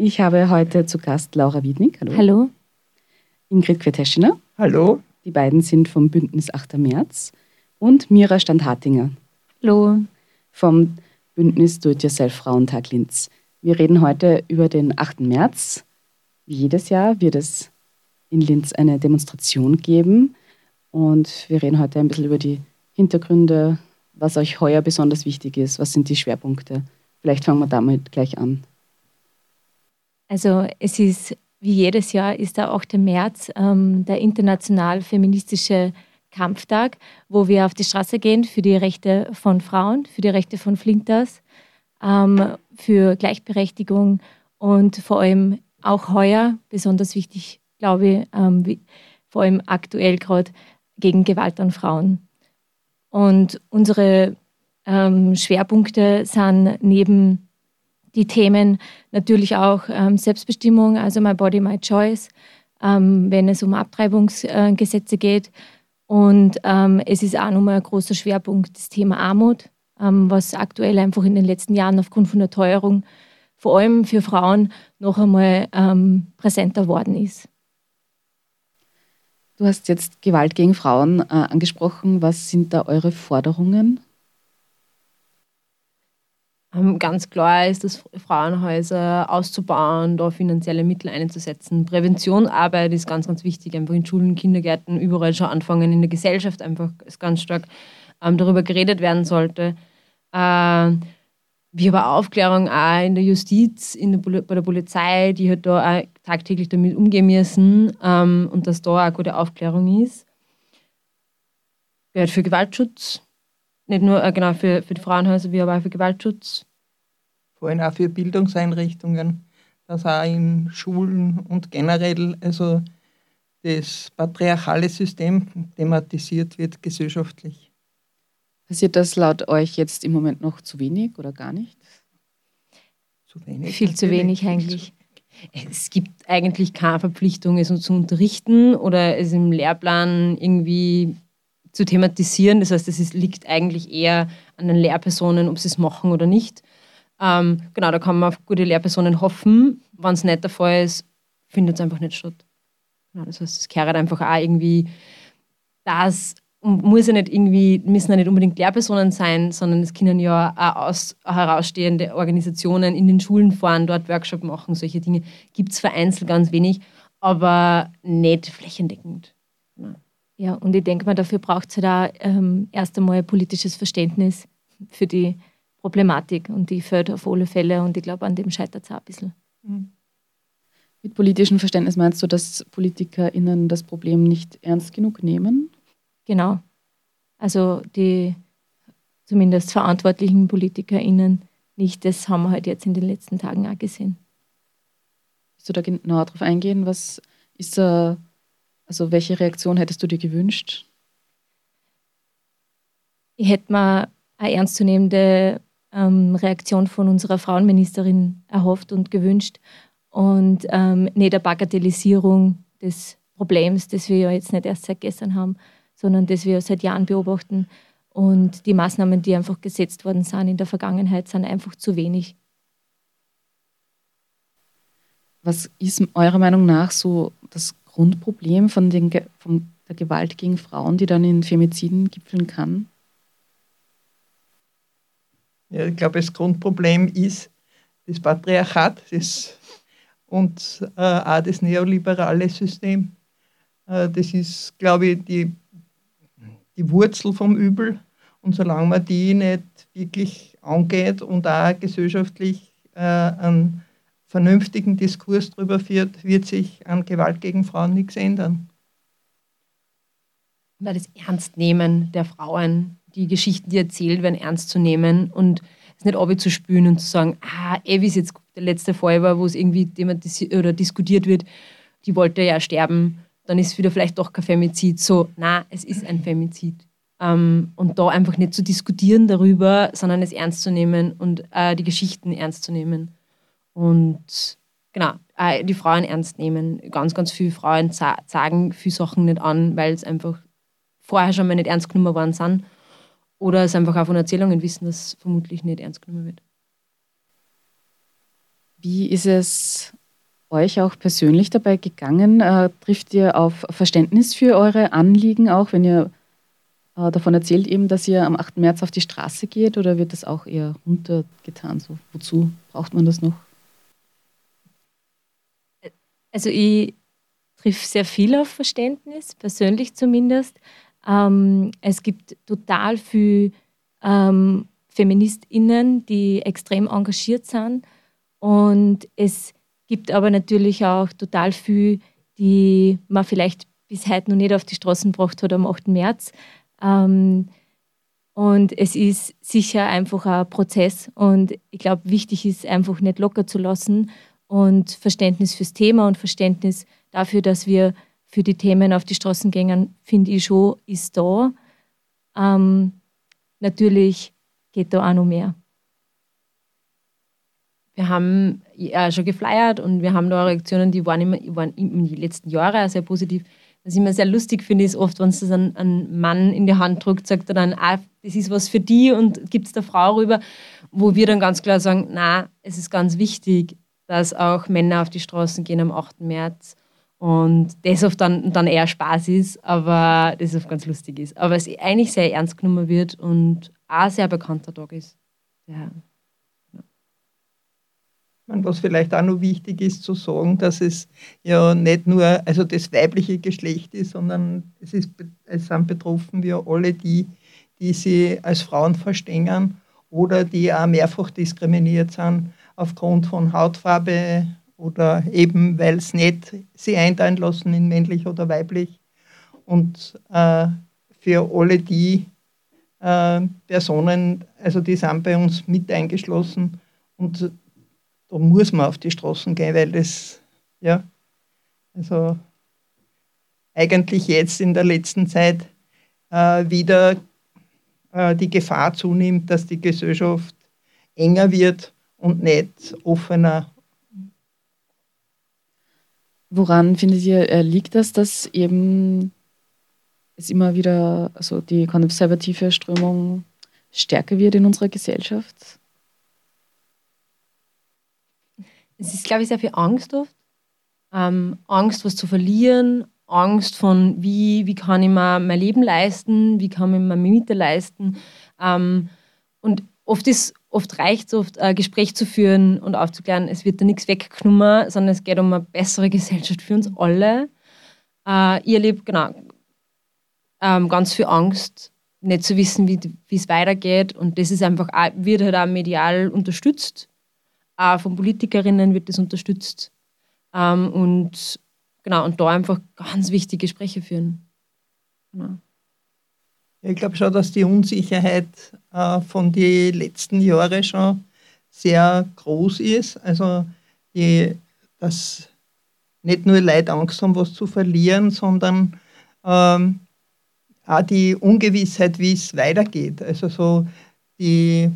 Ich habe heute zu Gast Laura Wiednig. Hallo. Hallo. Ingrid Queteschiner. Hallo. Die beiden sind vom Bündnis 8. März. Und Mira Standhartinger. Hallo. Vom Bündnis Do-it-yourself Frauentag Linz. Wir reden heute über den 8. März. Wie jedes Jahr wird es in Linz eine Demonstration geben. Und wir reden heute ein bisschen über die Hintergründe, was euch heuer besonders wichtig ist. Was sind die Schwerpunkte? Vielleicht fangen wir damit gleich an. Also es ist wie jedes Jahr ist der 8. März ähm, der international feministische Kampftag, wo wir auf die Straße gehen für die Rechte von Frauen, für die Rechte von Flinters, ähm, für Gleichberechtigung und vor allem auch heuer, besonders wichtig, glaube ich, ähm, wie, vor allem aktuell gerade gegen Gewalt an Frauen. Und unsere ähm, Schwerpunkte sind neben die Themen natürlich auch ähm, Selbstbestimmung, also My Body, My Choice, ähm, wenn es um Abtreibungsgesetze äh, geht. Und ähm, es ist auch nochmal ein großer Schwerpunkt das Thema Armut, ähm, was aktuell einfach in den letzten Jahren aufgrund von der Teuerung vor allem für Frauen noch einmal ähm, präsenter worden ist. Du hast jetzt Gewalt gegen Frauen äh, angesprochen. Was sind da eure Forderungen? Ganz klar ist es, Frauenhäuser auszubauen, da finanzielle Mittel einzusetzen. Präventionsarbeit ist ganz, ganz wichtig, einfach in Schulen, Kindergärten, überall schon anfangen, in der Gesellschaft einfach ist ganz stark ähm, darüber geredet werden sollte. Äh, wie aber Aufklärung auch in der Justiz, in der, bei der Polizei, die halt da auch tagtäglich damit umgehen müssen ähm, und dass da auch gute Aufklärung ist. Gehört für Gewaltschutz, nicht nur äh, genau für, für die Frauenhäuser, wie aber auch für Gewaltschutz. Vor allem auch für Bildungseinrichtungen, dass auch in Schulen und generell also das patriarchale System thematisiert wird gesellschaftlich. Passiert das laut euch jetzt im Moment noch zu wenig oder gar nicht? Zu wenig. Viel zu wenig eigentlich. Es gibt eigentlich keine Verpflichtung, es zu unterrichten oder es im Lehrplan irgendwie zu thematisieren. Das heißt, es liegt eigentlich eher an den Lehrpersonen, ob sie es machen oder nicht. Ähm, genau, da kann man auf gute Lehrpersonen hoffen. Wenn es nicht der Fall ist, findet es einfach nicht statt. Genau, das heißt, es kehrt einfach auch irgendwie das muss ja nicht irgendwie, müssen ja nicht unbedingt Lehrpersonen sein, sondern es können ja auch aus, herausstehende Organisationen in den Schulen fahren, dort Workshop machen, solche Dinge. Gibt es vereinzelt ganz wenig, aber nicht flächendeckend. Genau. Ja, und ich denke mal, dafür braucht es halt auch ähm, erst einmal politisches Verständnis für die Problematik und die fällt auf alle Fälle und ich glaube, an dem scheitert es auch ein bisschen. Mhm. Mit politischem Verständnis meinst du, dass PolitikerInnen das Problem nicht ernst genug nehmen? Genau. Also die zumindest verantwortlichen PolitikerInnen nicht. Das haben wir halt jetzt in den letzten Tagen auch gesehen. Willst du da genauer drauf eingehen? Was ist da also welche Reaktion hättest du dir gewünscht? Ich hätte mir eine ernstzunehmende ähm, Reaktion von unserer Frauenministerin erhofft und gewünscht und ähm, nicht eine Bagatellisierung des Problems, das wir ja jetzt nicht erst seit gestern haben, sondern das wir seit Jahren beobachten. Und die Maßnahmen, die einfach gesetzt worden sind in der Vergangenheit, sind einfach zu wenig. Was ist eurer Meinung nach so das Grundproblem von, den, von der Gewalt gegen Frauen, die dann in Femiziden gipfeln kann? Ja, ich glaube, das Grundproblem ist das Patriarchat das, und äh, auch das neoliberale System. Äh, das ist, glaube ich, die, die Wurzel vom Übel. Und solange man die nicht wirklich angeht und auch gesellschaftlich äh, einen vernünftigen Diskurs darüber führt, wird sich an Gewalt gegen Frauen nichts ändern. Weil das Ernstnehmen der Frauen, die Geschichten, die erzählt werden, ernst zu nehmen und es nicht abzuspülen und zu sagen, ah, eh, wie es jetzt der letzte Fall war, wo es irgendwie thematisiert oder diskutiert wird, die wollte ja sterben, dann ist wieder vielleicht doch kein Femizid. So, na, es ist ein Femizid. Ähm, und da einfach nicht zu diskutieren darüber, sondern es ernst zu nehmen und äh, die Geschichten ernst zu nehmen. Und genau, die Frauen ernst nehmen. Ganz, ganz viele Frauen sagen viele Sachen nicht an, weil es einfach vorher schon mal nicht ernst genommen worden sind. Oder es einfach auch von Erzählungen wissen, dass es vermutlich nicht ernst genommen wird. Wie ist es euch auch persönlich dabei gegangen? Äh, trifft ihr auf Verständnis für eure Anliegen auch, wenn ihr äh, davon erzählt eben, dass ihr am 8. März auf die Straße geht oder wird das auch eher runtergetan? So, wozu braucht man das noch? Also ich triff sehr viel auf Verständnis, persönlich zumindest. Ähm, es gibt total viele ähm, FeministInnen, die extrem engagiert sind. Und es gibt aber natürlich auch total viel, die man vielleicht bis heute noch nicht auf die Straßen gebracht hat am 8. März. Ähm, und es ist sicher einfach ein Prozess. Und ich glaube, wichtig ist einfach nicht locker zu lassen und Verständnis fürs Thema und Verständnis dafür, dass wir für die Themen auf die Straßen gehen, finde ich schon, ist da. Ähm, natürlich geht da auch noch mehr. Wir haben ja schon geflyert und wir haben da Reaktionen, die waren, immer, waren in den letzten Jahren sehr positiv. Was ich immer sehr lustig finde, ist oft, wenn es ein, ein Mann in die Hand drückt, sagt er dann, ah, das ist was für die und gibt es der Frau rüber, wo wir dann ganz klar sagen, na, es ist ganz wichtig, dass auch Männer auf die Straßen gehen am 8. März und das oft dann, dann eher Spaß ist, aber das oft ganz lustig ist. Aber es eigentlich sehr ernst genommen wird und auch sehr bekannter Tag ist. Ja. Was vielleicht auch noch wichtig ist zu sagen, dass es ja nicht nur also das weibliche Geschlecht ist, sondern es, ist, es sind betroffen wir alle die, die sie als Frauen verstehen oder die auch mehrfach diskriminiert sind aufgrund von Hautfarbe oder eben, weil es nicht sie einteilen lassen in männlich oder weiblich. Und äh, für alle die äh, Personen, also die sind bei uns mit eingeschlossen und da muss man auf die Straßen gehen, weil das, ja, also eigentlich jetzt in der letzten Zeit äh, wieder äh, die Gefahr zunimmt, dass die Gesellschaft enger wird und nicht offener. Woran findet ihr, äh, liegt das, dass eben es immer wieder, also die konservative Strömung stärker wird in unserer Gesellschaft? Es ist, glaube ich, sehr viel Angst oft. Ähm, Angst, was zu verlieren, Angst von, wie, wie kann ich mir mein Leben leisten, wie kann ich mir Miete leisten. Ähm, und oft ist oft reicht es oft, ein Gespräch zu führen und aufzuklären, es wird da nichts weggenommen, sondern es geht um eine bessere Gesellschaft für uns alle. Äh, ich erlebe genau ähm, ganz viel Angst, nicht zu wissen, wie es weitergeht. Und das ist einfach, auch, wird halt auch medial unterstützt. Auch von Politikerinnen wird das unterstützt. Ähm, und genau, und da einfach ganz wichtige Gespräche führen. Genau. Ich glaube schon, dass die Unsicherheit äh, von den letzten Jahren schon sehr groß ist. Also, die, dass nicht nur Leute Angst haben, was zu verlieren, sondern ähm, auch die Ungewissheit, wie es weitergeht. Also so die,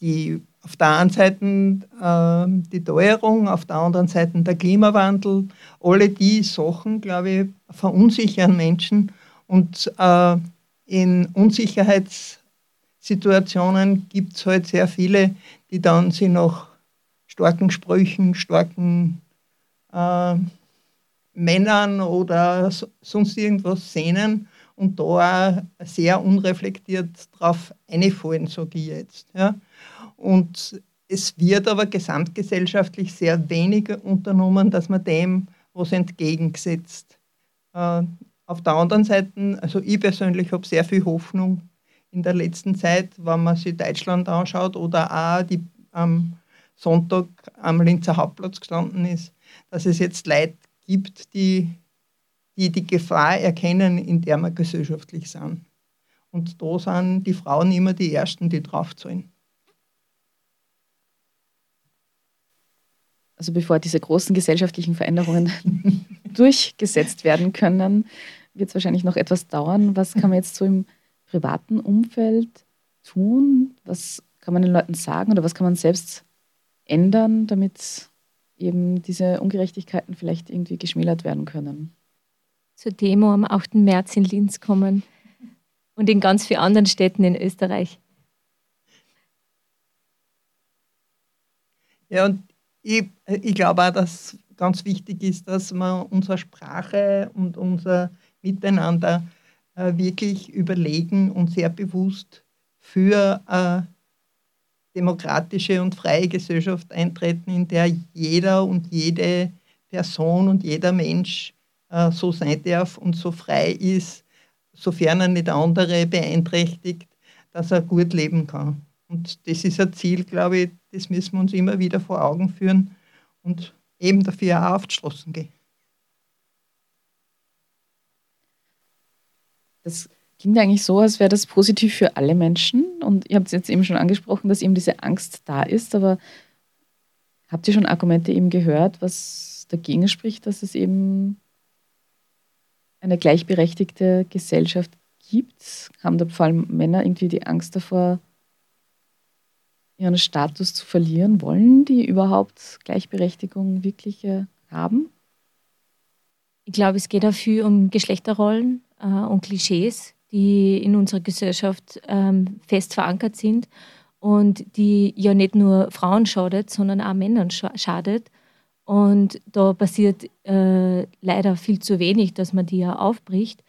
die auf der einen Seite äh, die Teuerung, auf der anderen Seite der Klimawandel, alle die Sachen, glaube ich, verunsichern Menschen und äh, in Unsicherheitssituationen gibt es halt sehr viele, die dann sie nach starken Sprüchen, starken äh, Männern oder sonst irgendwas sehnen und da auch sehr unreflektiert drauf einfallen, sage ich jetzt. Ja. Und es wird aber gesamtgesellschaftlich sehr wenig unternommen, dass man dem was entgegengesetzt. Äh, auf der anderen Seite, also ich persönlich habe sehr viel Hoffnung in der letzten Zeit, wenn man sich Deutschland anschaut oder auch die am Sonntag am Linzer Hauptplatz gestanden ist, dass es jetzt Leute gibt, die die, die Gefahr erkennen, in der wir gesellschaftlich sind. Und da sind die Frauen immer die Ersten, die draufzahlen. Also bevor diese großen gesellschaftlichen Veränderungen durchgesetzt werden können, wird es wahrscheinlich noch etwas dauern. Was kann man jetzt so im privaten Umfeld tun? Was kann man den Leuten sagen oder was kann man selbst ändern, damit eben diese Ungerechtigkeiten vielleicht irgendwie geschmälert werden können? Zur Demo am 8. März in Linz kommen und in ganz vielen anderen Städten in Österreich. Ja, und ich, ich glaube auch, dass ganz wichtig ist, dass man unsere Sprache und unser Miteinander äh, wirklich überlegen und sehr bewusst für eine demokratische und freie Gesellschaft eintreten, in der jeder und jede Person und jeder Mensch äh, so sein darf und so frei ist, sofern er nicht andere beeinträchtigt, dass er gut leben kann. Und das ist ein Ziel, glaube ich, das müssen wir uns immer wieder vor Augen führen und eben dafür auch auf die Straßen gehen. Das klingt eigentlich so, als wäre das positiv für alle Menschen. Und ihr habt es jetzt eben schon angesprochen, dass eben diese Angst da ist. Aber habt ihr schon Argumente eben gehört, was dagegen spricht, dass es eben eine gleichberechtigte Gesellschaft gibt? Haben da vor allem Männer irgendwie die Angst davor, ihren Status zu verlieren? Wollen die überhaupt Gleichberechtigung wirklich äh, haben? Ich glaube, es geht dafür um Geschlechterrollen äh, und Klischees, die in unserer Gesellschaft ähm, fest verankert sind und die ja nicht nur Frauen schadet, sondern auch Männern schadet. Und da passiert äh, leider viel zu wenig, dass man die ja aufbricht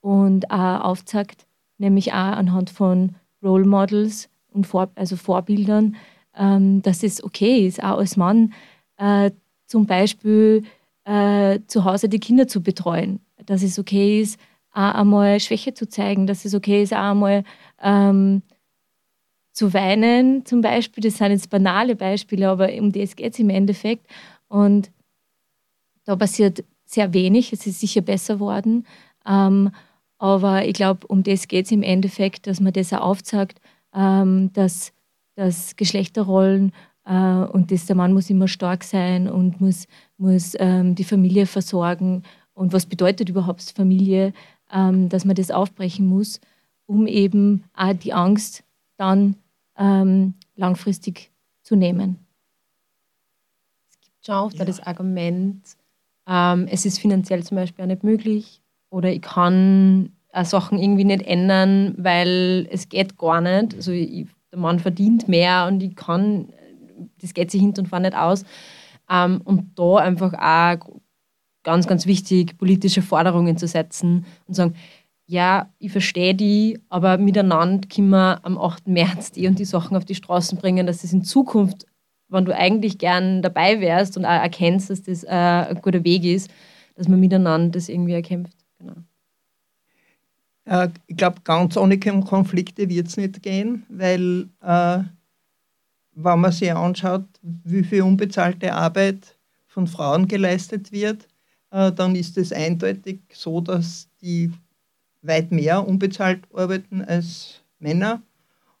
und auch aufzeigt, nämlich auch anhand von Role Models und Vor also Vorbildern, ähm, dass es okay ist, auch als Mann äh, zum Beispiel äh, zu Hause die Kinder zu betreuen, dass es okay ist, auch einmal Schwäche zu zeigen, dass es okay ist, auch einmal ähm, zu weinen zum Beispiel. Das sind jetzt banale Beispiele, aber um das geht es im Endeffekt. Und da passiert sehr wenig. Es ist sicher besser worden. Ähm, aber ich glaube, um das geht es im Endeffekt, dass man das auch aufzeigt, ähm, dass, dass Geschlechterrollen äh, und dass der Mann muss immer stark sein und muss, muss ähm, die Familie versorgen. Und was bedeutet überhaupt Familie, ähm, dass man das aufbrechen muss, um eben auch die Angst dann ähm, langfristig zu nehmen schon oft ja. das Argument, ähm, es ist finanziell zum Beispiel auch nicht möglich oder ich kann äh, Sachen irgendwie nicht ändern, weil es geht gar nicht. Also ich, der Mann verdient mehr und ich kann, das geht sich hinten und vorne nicht aus. Ähm, und da einfach auch ganz, ganz wichtig, politische Forderungen zu setzen und sagen, ja, ich verstehe die, aber miteinander können wir am 8. März die und die Sachen auf die Straßen bringen, dass es in Zukunft wenn du eigentlich gern dabei wärst und auch erkennst, dass das äh, ein guter Weg ist, dass man miteinander das irgendwie erkämpft. Genau. Äh, ich glaube, ganz ohne Konflikte wird es nicht gehen, weil äh, wenn man sich anschaut, wie viel unbezahlte Arbeit von Frauen geleistet wird, äh, dann ist es eindeutig so, dass die weit mehr unbezahlt arbeiten als Männer.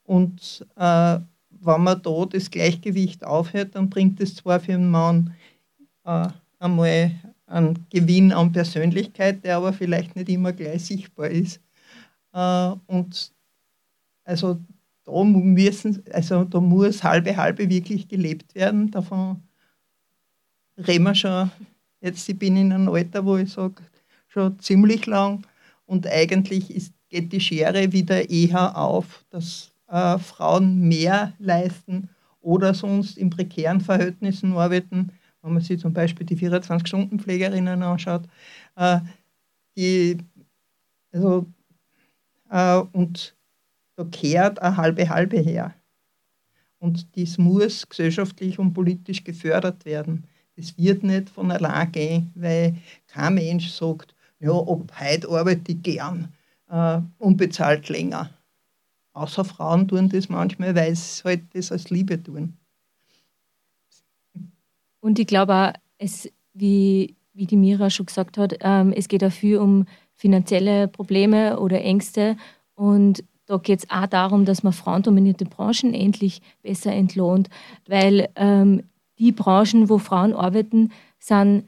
Und äh, wenn man da das Gleichgewicht aufhört, dann bringt es zwar für einen Mann äh, einmal einen Gewinn an Persönlichkeit, der aber vielleicht nicht immer gleich sichtbar ist. Äh, und also da müssen, also da muss halbe halbe wirklich gelebt werden. Davon reden wir schon. Jetzt ich bin in einem Alter, wo ich sage, schon ziemlich lang. Und eigentlich ist, geht die Schere wieder eher auf, dass äh, Frauen mehr leisten oder sonst in prekären Verhältnissen arbeiten, wenn man sich zum Beispiel die 24-Stunden-Pflegerinnen anschaut, äh, die, also, und da kehrt eine halbe halbe her. Und das muss gesellschaftlich und politisch gefördert werden. Das wird nicht von allein gehen, weil kein Mensch sagt, ja, ob heute arbeite ich gern, äh, unbezahlt länger. Außer Frauen tun das manchmal, weil sie halt das als Liebe tun. Und ich glaube auch, es, wie, wie die Mira schon gesagt hat, ähm, es geht dafür um finanzielle Probleme oder Ängste. Und da geht es auch darum, dass man frauendominierte Branchen endlich besser entlohnt, weil ähm, die Branchen, wo Frauen arbeiten, sind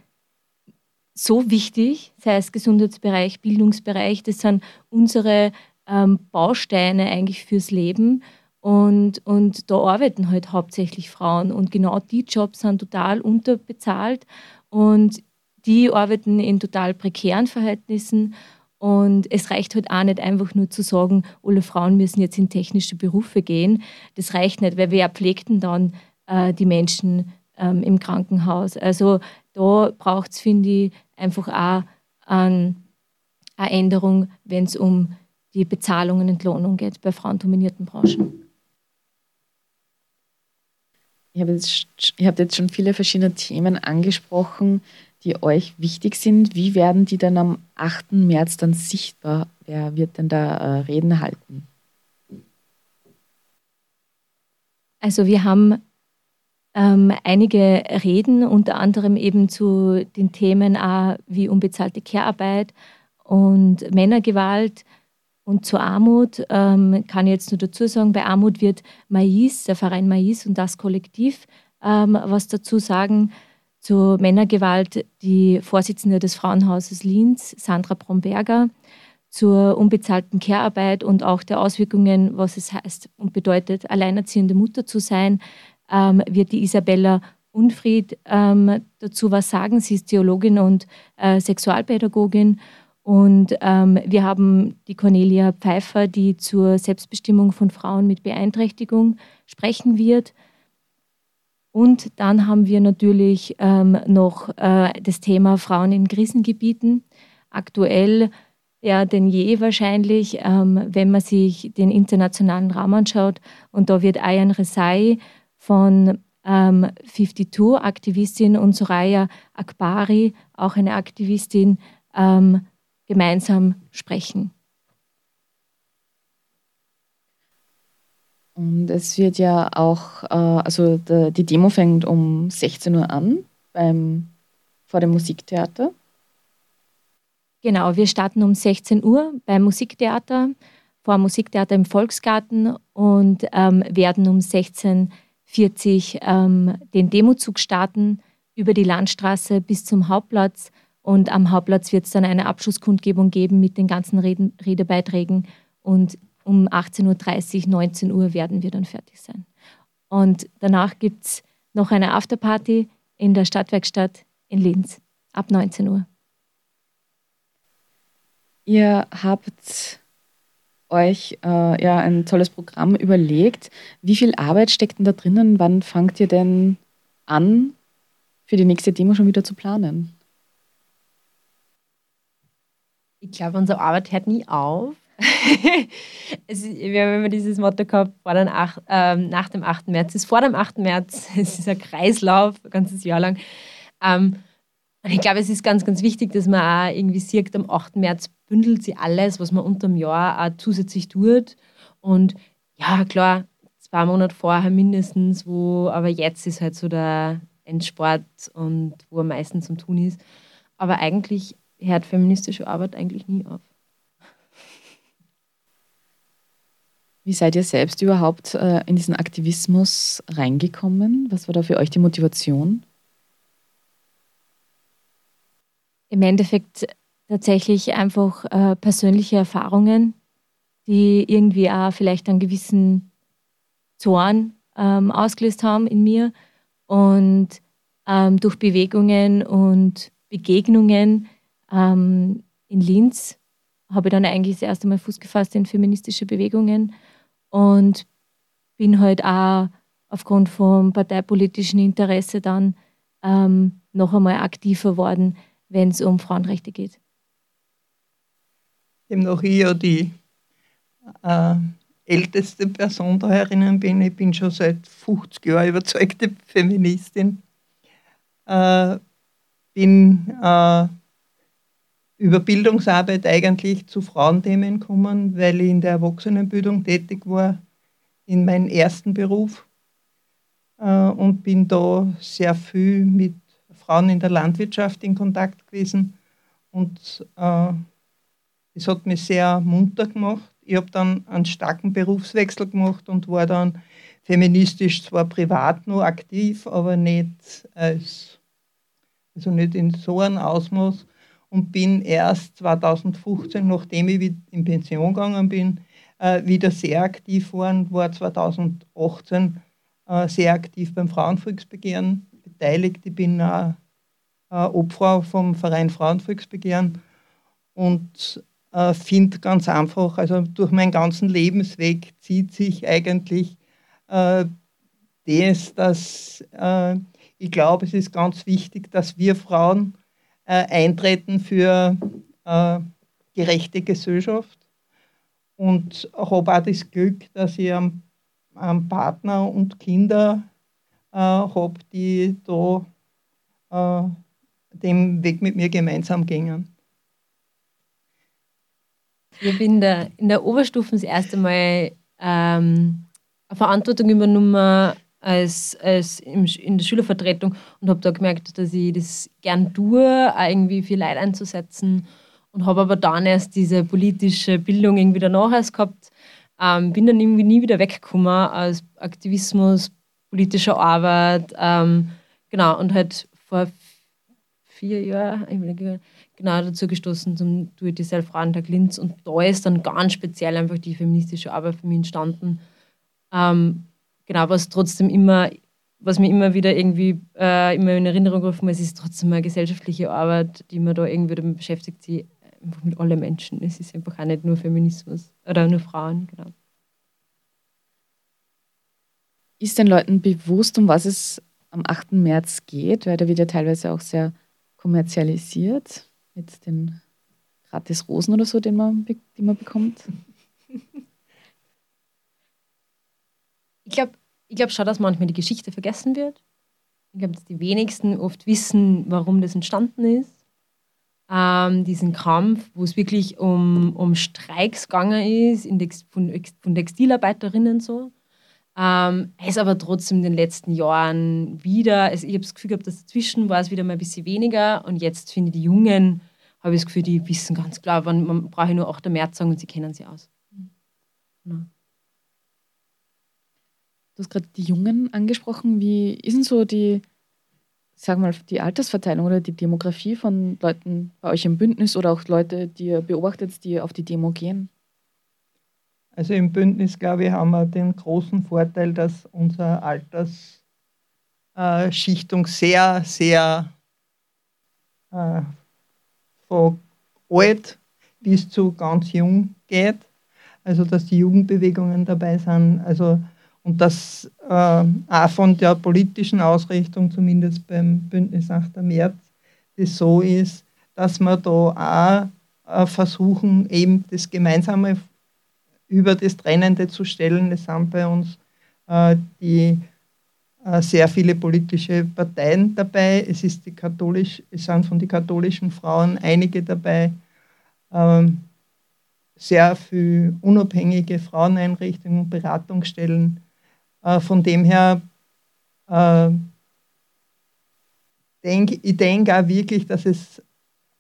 so wichtig, sei es Gesundheitsbereich, Bildungsbereich, das sind unsere ähm, Bausteine eigentlich fürs Leben. Und, und da arbeiten halt hauptsächlich Frauen. Und genau die Jobs sind total unterbezahlt und die arbeiten in total prekären Verhältnissen. Und es reicht halt auch nicht einfach nur zu sagen, alle Frauen müssen jetzt in technische Berufe gehen. Das reicht nicht, weil wer pflegt denn dann äh, die Menschen ähm, im Krankenhaus. Also da braucht es, finde ich, einfach auch eine Änderung, wenn es um die Bezahlung und Entlohnung geht bei frauendominierten Branchen. Ihr habt, jetzt, habt jetzt schon viele verschiedene Themen angesprochen, die euch wichtig sind. Wie werden die dann am 8. März dann sichtbar? Wer wird denn da äh, Reden halten? Also wir haben ähm, einige Reden, unter anderem eben zu den Themen auch wie unbezahlte Care-Arbeit und Männergewalt und zur Armut ähm, kann ich jetzt nur dazu sagen, bei Armut wird Mais, der Verein Mais und das Kollektiv ähm, was dazu sagen. Zur Männergewalt die Vorsitzende des Frauenhauses Linz, Sandra Bromberger. Zur unbezahlten Care-Arbeit und auch der Auswirkungen, was es heißt und bedeutet, alleinerziehende Mutter zu sein, ähm, wird die Isabella Unfried ähm, dazu was sagen. Sie ist Theologin und äh, Sexualpädagogin und ähm, wir haben die Cornelia Pfeiffer, die zur Selbstbestimmung von Frauen mit Beeinträchtigung sprechen wird. Und dann haben wir natürlich ähm, noch äh, das Thema Frauen in Krisengebieten. Aktuell ja denn je wahrscheinlich, ähm, wenn man sich den internationalen Raum anschaut. Und da wird Ayan Resai von ähm, 52, Aktivistin, und Soraya Akbari, auch eine Aktivistin, ähm, gemeinsam sprechen. Und es wird ja auch, äh, also die Demo fängt um 16 Uhr an beim, vor dem Musiktheater. Genau, wir starten um 16 Uhr beim Musiktheater, vor dem Musiktheater im Volksgarten und ähm, werden um 16.40 Uhr ähm, den Demozug starten über die Landstraße bis zum Hauptplatz und am Hauptplatz wird es dann eine Abschlusskundgebung geben mit den ganzen Reden, Redebeiträgen. Und um 18.30 Uhr, 19 Uhr werden wir dann fertig sein. Und danach gibt es noch eine Afterparty in der Stadtwerkstatt in Linz ab 19 Uhr. Ihr habt euch äh, ja ein tolles Programm überlegt. Wie viel Arbeit steckt denn da drinnen? Wann fangt ihr denn an, für die nächste Demo schon wieder zu planen? Ich glaube, unsere Arbeit hört nie auf. es, wir haben immer dieses Motto gehabt, vor den ach, ähm, nach dem 8. März. Es ist vor dem 8. März, es ist ein Kreislauf, ein ganzes Jahr lang. Ähm, und ich glaube, es ist ganz, ganz wichtig, dass man auch irgendwie sieht, am 8. März bündelt sie alles, was man unter dem Jahr auch zusätzlich tut. Und ja, klar, zwei Monate vorher mindestens, wo, aber jetzt ist halt so der Endsport und wo am meisten zum Tun ist. Aber eigentlich hört feministische Arbeit eigentlich nie auf. Wie seid ihr selbst überhaupt äh, in diesen Aktivismus reingekommen? Was war da für euch die Motivation? Im Endeffekt tatsächlich einfach äh, persönliche Erfahrungen, die irgendwie auch vielleicht einen gewissen Zorn ähm, ausgelöst haben in mir. Und ähm, durch Bewegungen und Begegnungen ähm, in Linz habe ich dann eigentlich das erste Mal Fuß gefasst in feministische Bewegungen und bin halt auch aufgrund vom parteipolitischen Interesse dann ähm, noch einmal aktiver worden, wenn es um Frauenrechte geht. Demnach ich ja die äh, älteste Person da herinnen bin. Ich bin schon seit 50 Jahren überzeugte Feministin. Äh, bin äh, über Bildungsarbeit eigentlich zu Frauenthemen kommen, weil ich in der Erwachsenenbildung tätig war, in meinem ersten Beruf äh, und bin da sehr viel mit Frauen in der Landwirtschaft in Kontakt gewesen und äh, hat mich sehr munter gemacht. Ich habe dann einen starken Berufswechsel gemacht und war dann feministisch zwar privat noch aktiv, aber nicht als also nicht in so einem Ausmaß und bin erst 2015, nachdem ich in Pension gegangen bin, äh, wieder sehr aktiv geworden, war 2018 äh, sehr aktiv beim Frauenvolksbegehren beteiligt. Ich bin auch Obfrau vom Verein Frauenvolksbegehren und äh, finde ganz einfach, also durch meinen ganzen Lebensweg zieht sich eigentlich das, dass ich glaube, es ist ganz wichtig, dass wir Frauen äh, eintreten für äh, gerechte Gesellschaft. Und habe auch das Glück, dass ich einen, einen Partner und Kinder äh, habe, die da äh, den Weg mit mir gemeinsam gingen. Ich habe in der, in der Oberstufe das erste Mal ähm, eine Verantwortung übernommen als, als in der Schülervertretung und habe da gemerkt, dass ich das gern tue, irgendwie viel Leid einzusetzen und habe aber dann erst diese politische Bildung irgendwie danach erst gehabt. Ähm, bin dann irgendwie nie wieder weggekommen aus Aktivismus, politischer Arbeit, ähm, genau, und halt vor vier Jahren, genau dazu gestoßen zum Do-It-Yourself-Frauentag Linz und da ist dann ganz speziell einfach die feministische Arbeit für mich entstanden. Ähm, genau, was trotzdem immer, was mir immer wieder irgendwie äh, immer in Erinnerung gerufen ist, ist trotzdem eine gesellschaftliche Arbeit, die man da irgendwie damit beschäftigt, sie einfach mit allen Menschen. Es ist einfach auch nicht nur Feminismus oder nur Frauen, genau. Ist den Leuten bewusst, um was es am 8. März geht? Weil da wird ja teilweise auch sehr kommerzialisiert mit den gratis Rosen oder so, den man, die man bekommt. Ich glaube ich glaub schon, dass manchmal die Geschichte vergessen wird. Ich glaube, dass die wenigsten oft wissen, warum das entstanden ist. Ähm, diesen Kampf, wo es wirklich um, um Streiks gegangen ist in Dex, von, von Textilarbeiterinnen so. Ähm, es ist aber trotzdem in den letzten Jahren wieder, also ich habe das Gefühl gehabt, dass dazwischen war es wieder mal ein bisschen weniger und jetzt finde ich die Jungen, habe ich das Gefühl, die wissen ganz klar, wann man brauche nur 8. März sagen und sie kennen sie aus. Genau. Du hast gerade die Jungen angesprochen. Wie ist denn so die, sag mal, die Altersverteilung oder die Demografie von Leuten bei euch im Bündnis oder auch Leute, die ihr beobachtet, die auf die Demo gehen? Also im Bündnis, glaube ich, haben wir den großen Vorteil, dass unsere Altersschichtung sehr, sehr äh, von alt bis zu ganz jung geht. Also dass die Jugendbewegungen dabei sind. Also, und dass äh, auch von der politischen Ausrichtung, zumindest beim Bündnis 8. März, das so ist, dass wir da auch äh, versuchen, eben das gemeinsame über das Trennende zu stellen. Es sind bei uns äh, die äh, sehr viele politische Parteien dabei. Es, ist die katholisch, es sind von den katholischen Frauen einige dabei. Ähm, sehr viele unabhängige Fraueneinrichtungen, Beratungsstellen. Äh, von dem her äh, denk, ich denke auch wirklich, dass es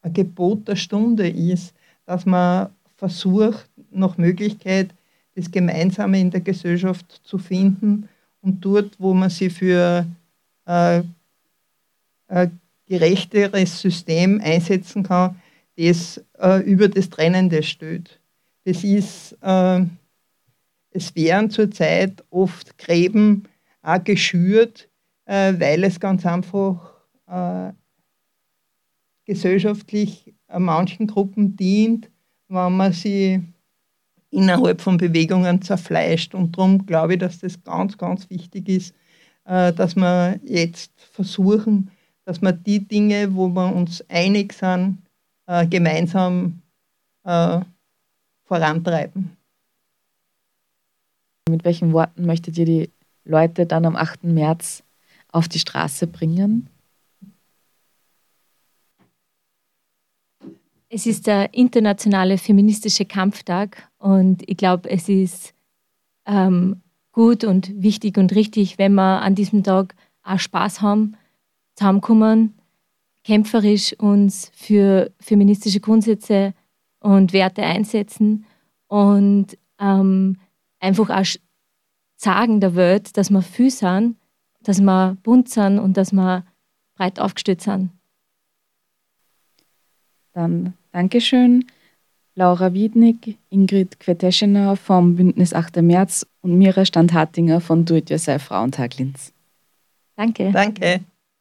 ein Gebot der Stunde ist, dass man versucht, nach Möglichkeit, das Gemeinsame in der Gesellschaft zu finden und dort, wo man sich für äh, ein gerechteres System einsetzen kann, das äh, über das Trennende steht. Das ist, äh, es werden zurzeit oft Gräben auch geschürt, äh, weil es ganz einfach äh, gesellschaftlich manchen Gruppen dient, wenn man sie innerhalb von Bewegungen zerfleischt. Und darum glaube ich, dass das ganz, ganz wichtig ist, äh, dass wir jetzt versuchen, dass wir die Dinge, wo wir uns einig sind, äh, gemeinsam äh, vorantreiben. Mit welchen Worten möchtet ihr die Leute dann am 8. März auf die Straße bringen? Es ist der internationale feministische Kampftag und ich glaube, es ist ähm, gut und wichtig und richtig, wenn wir an diesem Tag auch Spaß haben, zusammenkommen, kämpferisch uns für feministische Grundsätze und Werte einsetzen und ähm, einfach auch sagen der Welt, dass wir viel sind, dass wir bunt sind und dass wir breit aufgestellt sind. Dann Dankeschön. Laura Wiednig, Ingrid Queteschener vom Bündnis 8. März und Mira Standhartinger von Do-It-Yourself Frauentag Linz. Danke. Danke.